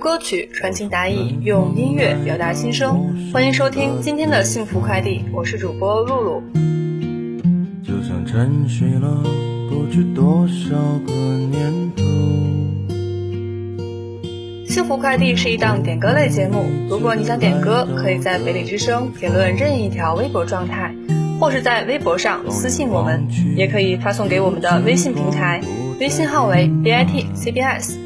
歌曲传情达意，用音乐表达心声。欢迎收听今天的幸福快递，我是主播露露。就像沉睡了不知多少个年头。幸福快递是一档点歌类节目，如果你想点歌，可以在北理之声评论任意一条微博状态，或是在微博上私信我们，也可以发送给我们的微信平台，微信号为 b i t c b s。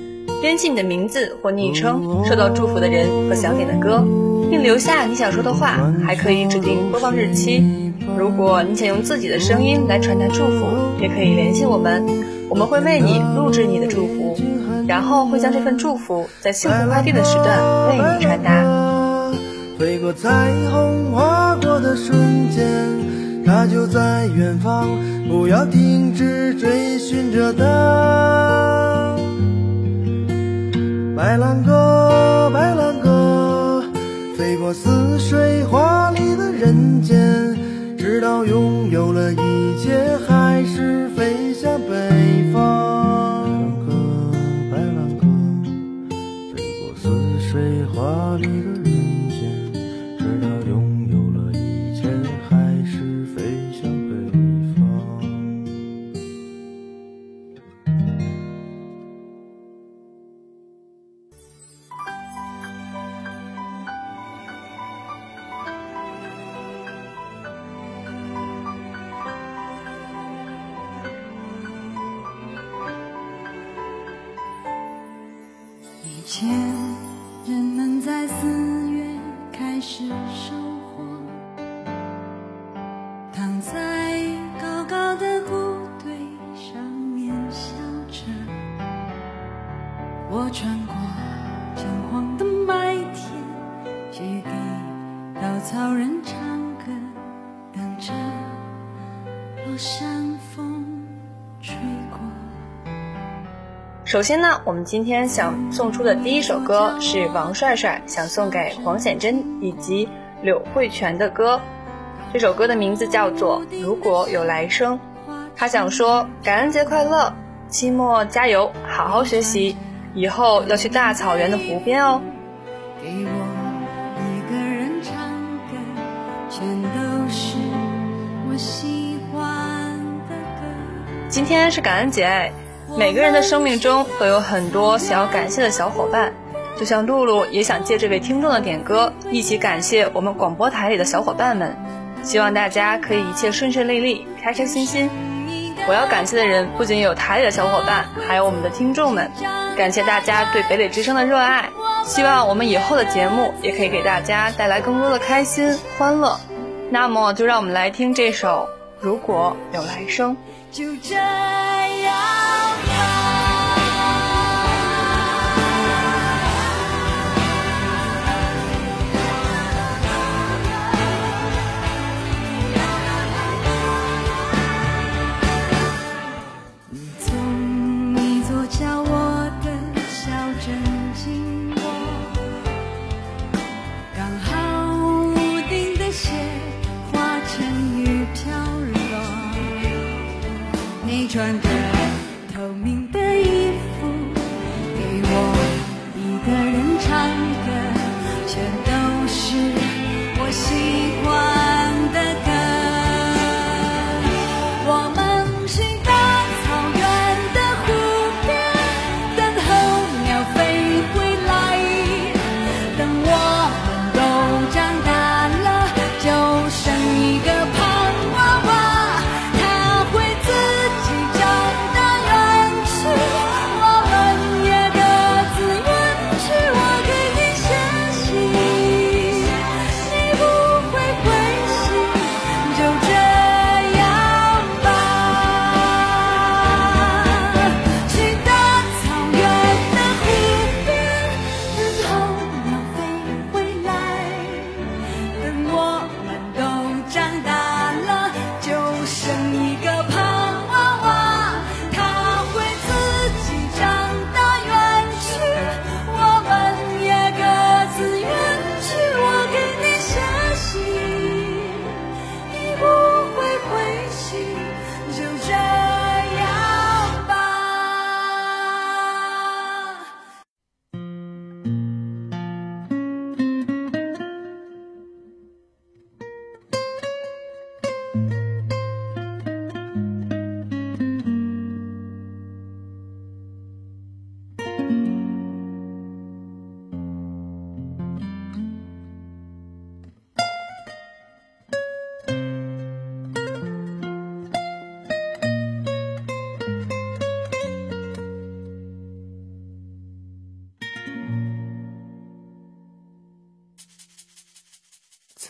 编辑你的名字或昵称，收到祝福的人和想点的歌，并留下你想说的话，还可以指定播放日期。如果你想用自己的声音来传达祝福，也可以联系我们，我们会为你录制你的祝福，然后会将这份祝福在幸福快递的时段为你传达。飞过彩虹划过的瞬间，它就在远方，不要停止追寻着它。白兰鸽，白兰鸽，飞过似水华丽的人间，直到拥有了一切，还是飞向北方。白兰鸽，白兰鸽，飞过似水华丽山风吹过。首先呢，我们今天想送出的第一首歌是王帅帅想送给黄显珍以及柳慧泉的歌。这首歌的名字叫做《如果有来生》。他想说感恩节快乐，期末加油，好好学习，以后要去大草原的湖边哦。给我今天是感恩节。每个人的生命中都有很多想要感谢的小伙伴，就像露露也想借这位听众的点歌，一起感谢我们广播台里的小伙伴们。希望大家可以一切顺顺利利，开开心心。我要感谢的人不仅有台里的小伙伴，还有我们的听众们。感谢大家对北北之声的热爱，希望我们以后的节目也可以给大家带来更多的开心欢乐。那么就让我们来听这首《如果有来生》。就这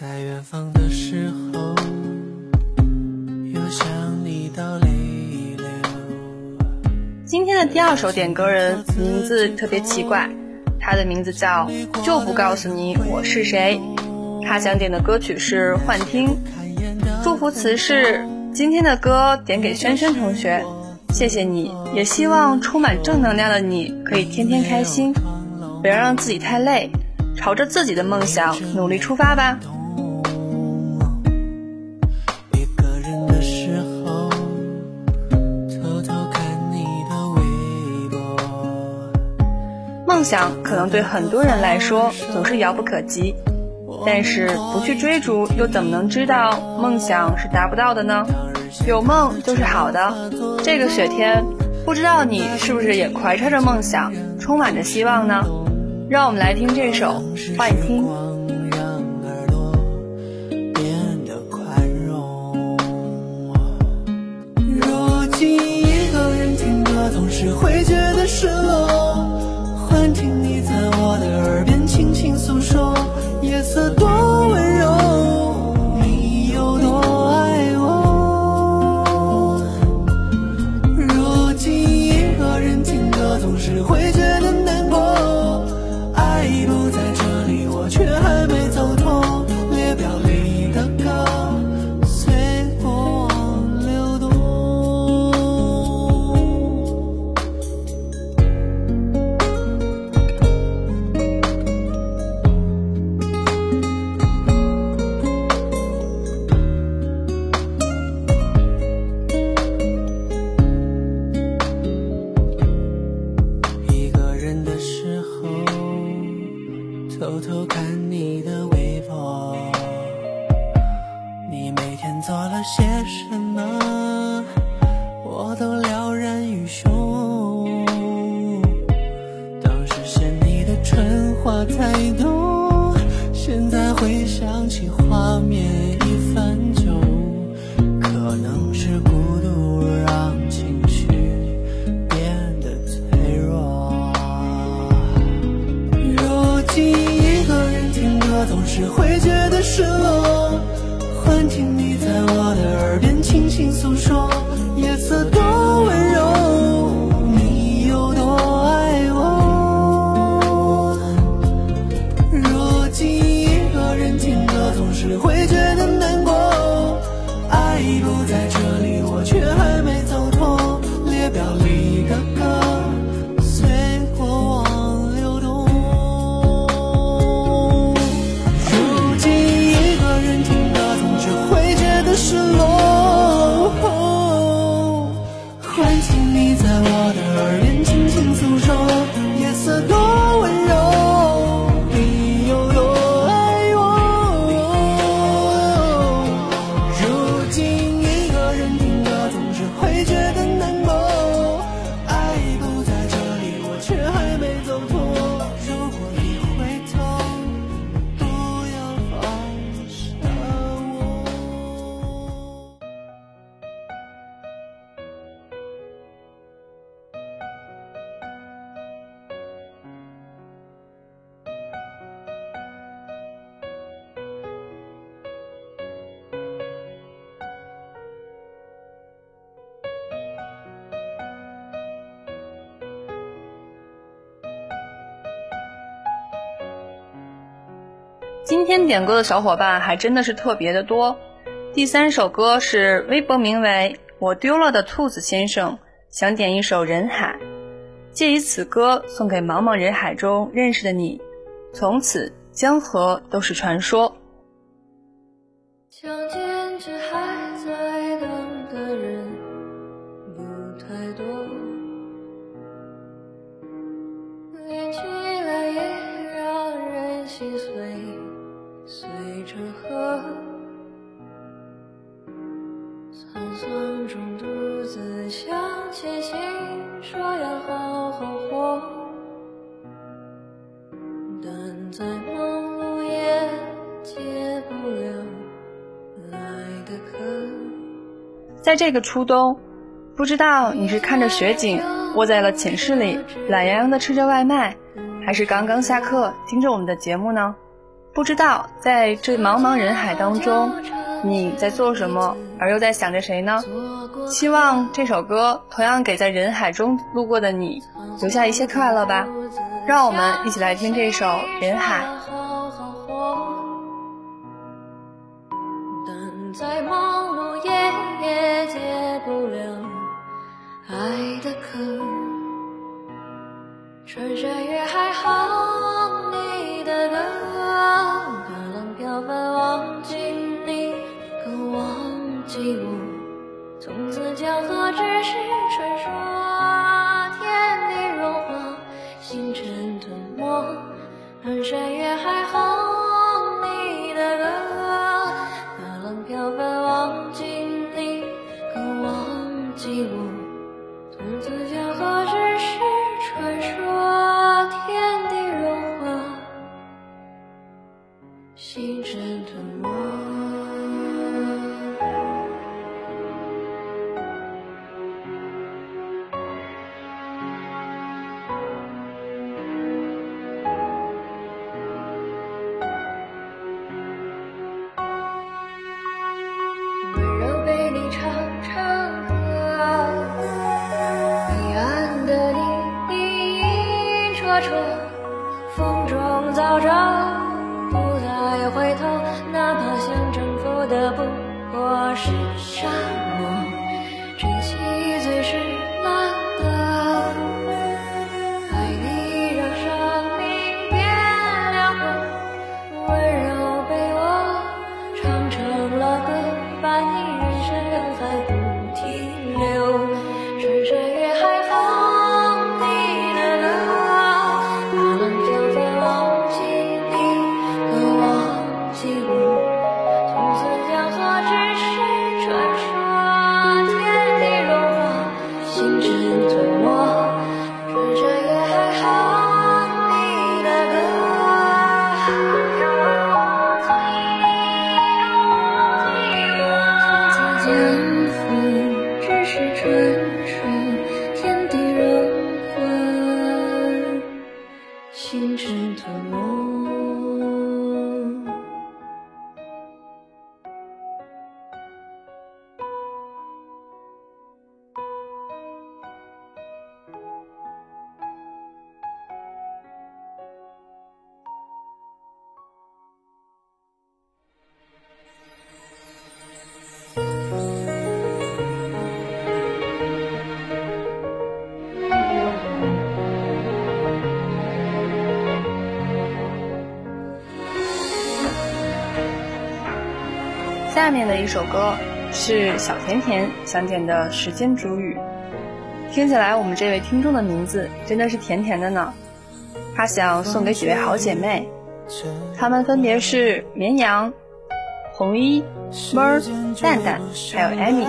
在远方的时候，又想你到泪流。今天的第二首点歌人名字特别奇怪，他的名字叫就不告诉你我是谁。他想点的歌曲是《幻听》，祝福词是今天的歌点给轩轩同学，谢谢你，也希望充满正能量的你可以天天开心，不要让自己太累，朝着自己的梦想努力出发吧。想可能对很多人来说总是遥不可及，但是不去追逐，又怎么能知道梦想是达不到的呢？有梦就是好的。这个雪天，不知道你是不是也怀揣着梦想，充满着希望呢？让我们来听这首《幻听》。一个人听歌，总是会觉得失落。听你在我的耳边轻轻诉说，夜色多温柔，今天点歌的小伙伴还真的是特别的多。第三首歌是微博名为“我丢了的兔子先生”，想点一首《人海》，借以此歌送给茫茫人海中认识的你，从此江河都是传说。在这个初冬，不知道你是看着雪景窝在了寝室里，懒洋洋的吃着外卖，还是刚刚下课听着我们的节目呢？不知道在这茫茫人海当中，你在做什么，而又在想着谁呢？希望这首歌同样给在人海中路过的你留下一些快乐吧。让我们一起来听这首《人海》。在忙碌夜也解不了爱的渴，穿山越从下面的一首歌是小甜甜想点的《时间煮雨》，听起来我们这位听众的名字真的是甜甜的呢。他想送给几位好姐妹，她们分别是绵羊、红衣、闷儿、蛋蛋，还有艾米。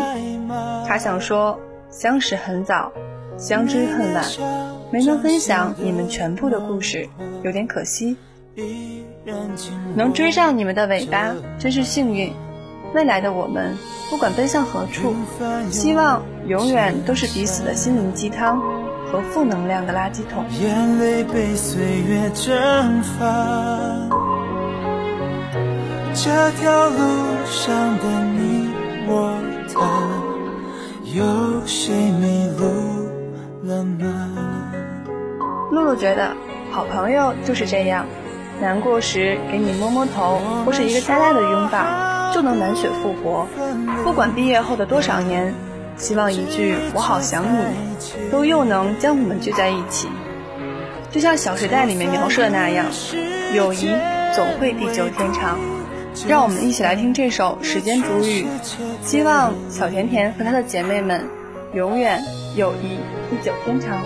他想说，相识很早，相知恨晚，没能分享你们全部的故事，有点可惜。能追上你们的尾巴，真是幸运。未来的我们，不管奔向何处，希望永远都是彼此的心灵鸡汤和负能量的垃圾桶。眼泪被岁月蒸发，这条路上的你我他，有谁迷路了吗？露露觉得，好朋友就是这样，难过时给你摸摸头，或是一个大大的拥抱。就能满血复活。不管毕业后的多少年，希望一句“我好想你”，都又能将我们聚在一起。就像《小时代》里面描述的那样，友谊总会地久天长。让我们一起来听这首《时间煮雨》，希望小甜甜和她的姐妹们永远友谊地久天长。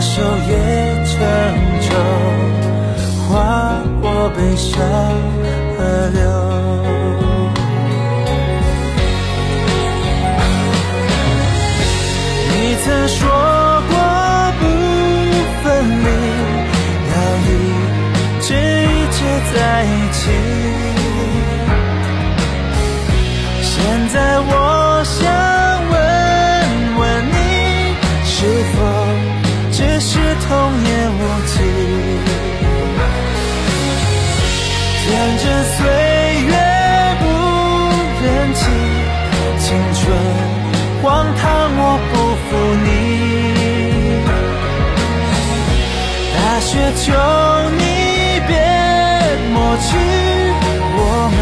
手也成舟，划过悲伤河流。求你别抹去我们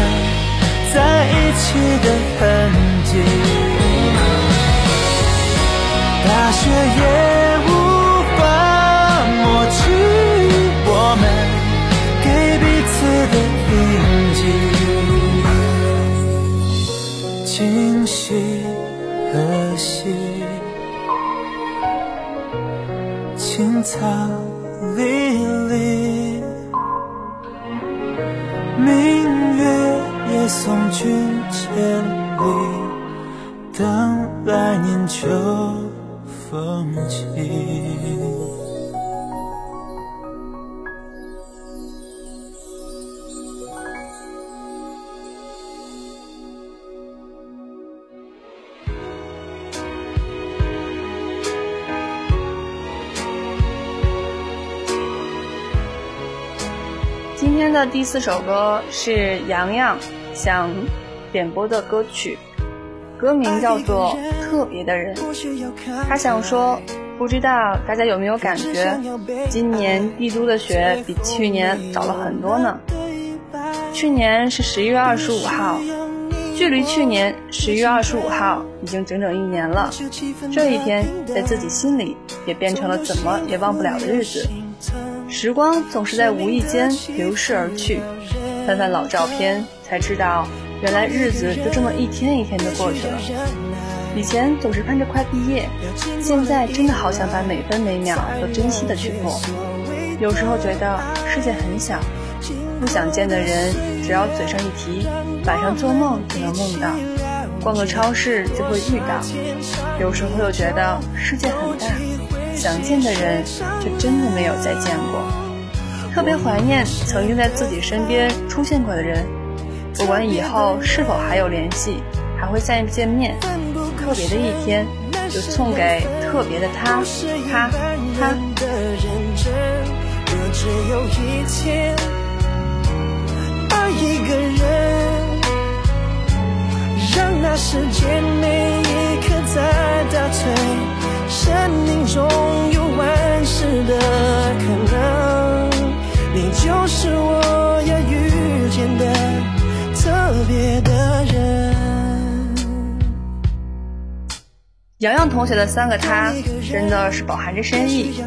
在一起的痕迹，大雪也无法抹去我们给彼此的印记，今夕何夕？青草年秋风起。今天的第四首歌是洋洋想点播的歌曲，歌名叫做《特别的人》。他想说，不知道大家有没有感觉，今年帝都的雪比去年早了很多呢。去年是十一月二十五号，距离去年十一月二十五号已经整整一年了。这一天在自己心里也变成了怎么也忘不了的日子。时光总是在无意间流逝而去，翻翻老照片，才知道原来日子就这么一天一天的过去了。以前总是盼着快毕业，现在真的好想把每分每秒都珍惜的去过。有时候觉得世界很小，不想见的人只要嘴上一提，晚上做梦就能梦到，逛个超市就会遇到。有时候又觉得世界很大。想见的人，却真的没有再见过。特别怀念曾经在自己身边出现过的人，不管以后是否还有联系，还会再见面。特别的一天，就送给特别的他，他，他。洋洋同学的三个他真的是饱含着深意，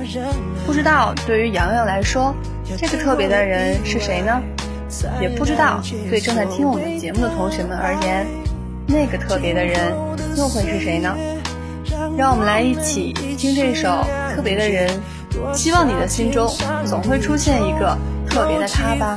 不知道对于洋洋来说，这个特别的人是谁呢？也不知道对正在听我们节目的同学们而言，那个特别的人又会是谁呢？让我们来一起听这首特别的人，希望你的心中总会出现一个特别的他吧。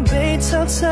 被淘汰，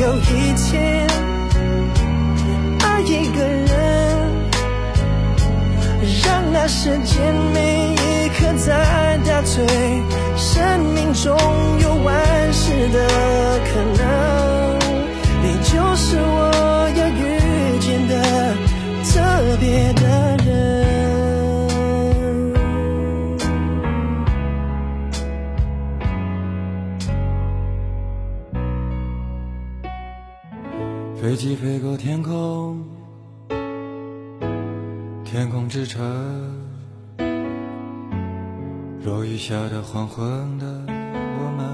有一天爱一个人，让那时间每一刻在倒退，生命中有万事的可能，之城，落雨下的黄昏的我们。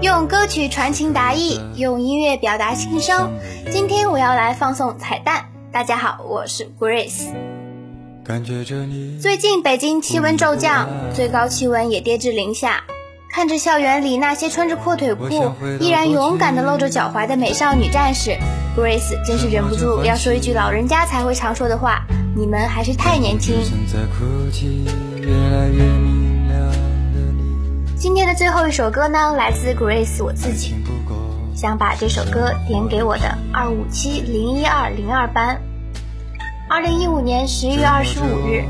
用歌曲传情达意，用音乐表达心声。今天我要来放送彩蛋。大家好，我是 Grace。感觉着你。最近北京气温骤降，最高气温也跌至零下。看着校园里那些穿着阔腿裤依然勇敢地露着脚踝的美少女战士，Grace 真是忍不住要说一句老人家才会常说的话：你们还是太年轻。今天的最后一首歌呢，来自 Grace 我自己，想把这首歌点给我的二五七零一二零二班。二零一五年十一月二十五日，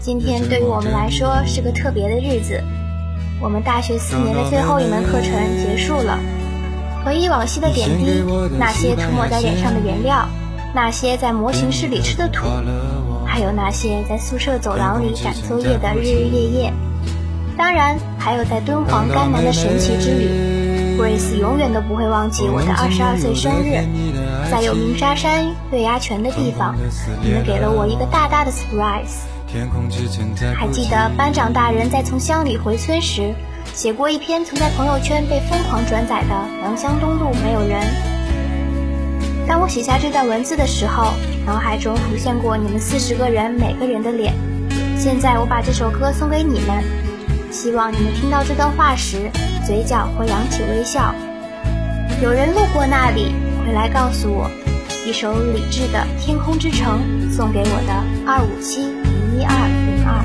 今天对于我们来说是个特别的日子。我们大学四年的最后一门课程结束了，回忆往昔的点滴，那些涂抹在脸上的颜料，那些在模型室里吃的土，还有那些在宿舍走廊里赶作业的日日夜夜，当然还有在敦煌甘南的神奇之旅。Grace 永远都不会忘记我的二十二岁生日，在有鸣沙山、月牙泉的地方，你们给了我一个大大的 surprise。还记得班长大人在从乡里回村时，写过一篇曾在朋友圈被疯狂转载的“良乡东路没有人”。当我写下这段文字的时候，脑海中浮现过你们四十个人每个人的脸。现在我把这首歌送给你们，希望你们听到这段话时，嘴角会扬起微笑。有人路过那里，会来告诉我，一首李志的《天空之城》送给我的二五七零。一二零二，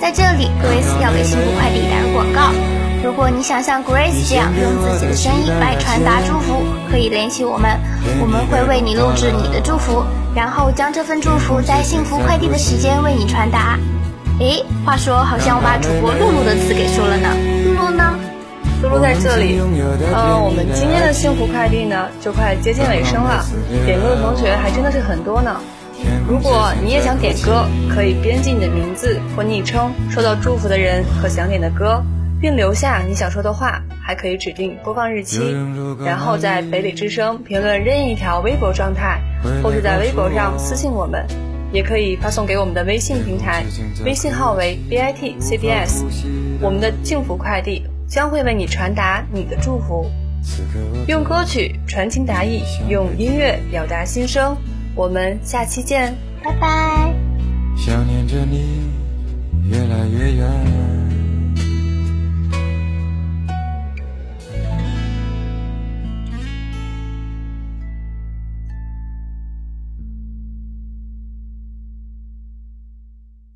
在这里，Grace 要给幸福快递打个广告。如果你想像 Grace 这样用自己的声音来传达祝福，可以联系我们，我们会为你录制你的祝福，然后将这份祝福在幸福快递的时间为你传达。诶，话说，好像我把主播露露的词给说了呢。露露呢？露露在这里。呃，我们今天的幸福快递呢，就快接近尾声了，点歌的同学还真的是很多呢。如果你也想点歌，可以编辑你的名字或昵称，收到祝福的人和想点的歌，并留下你想说的话，还可以指定播放日期，然后在北理之声评论任意一条微博状态，或是在微博上私信我们，也可以发送给我们的微信平台，微信号为 b i t c b s，我们的幸福快递将会为你传达你的祝福，用歌曲传情达意，用音乐表达心声。我们下期见，拜拜。想念着你，越来越远。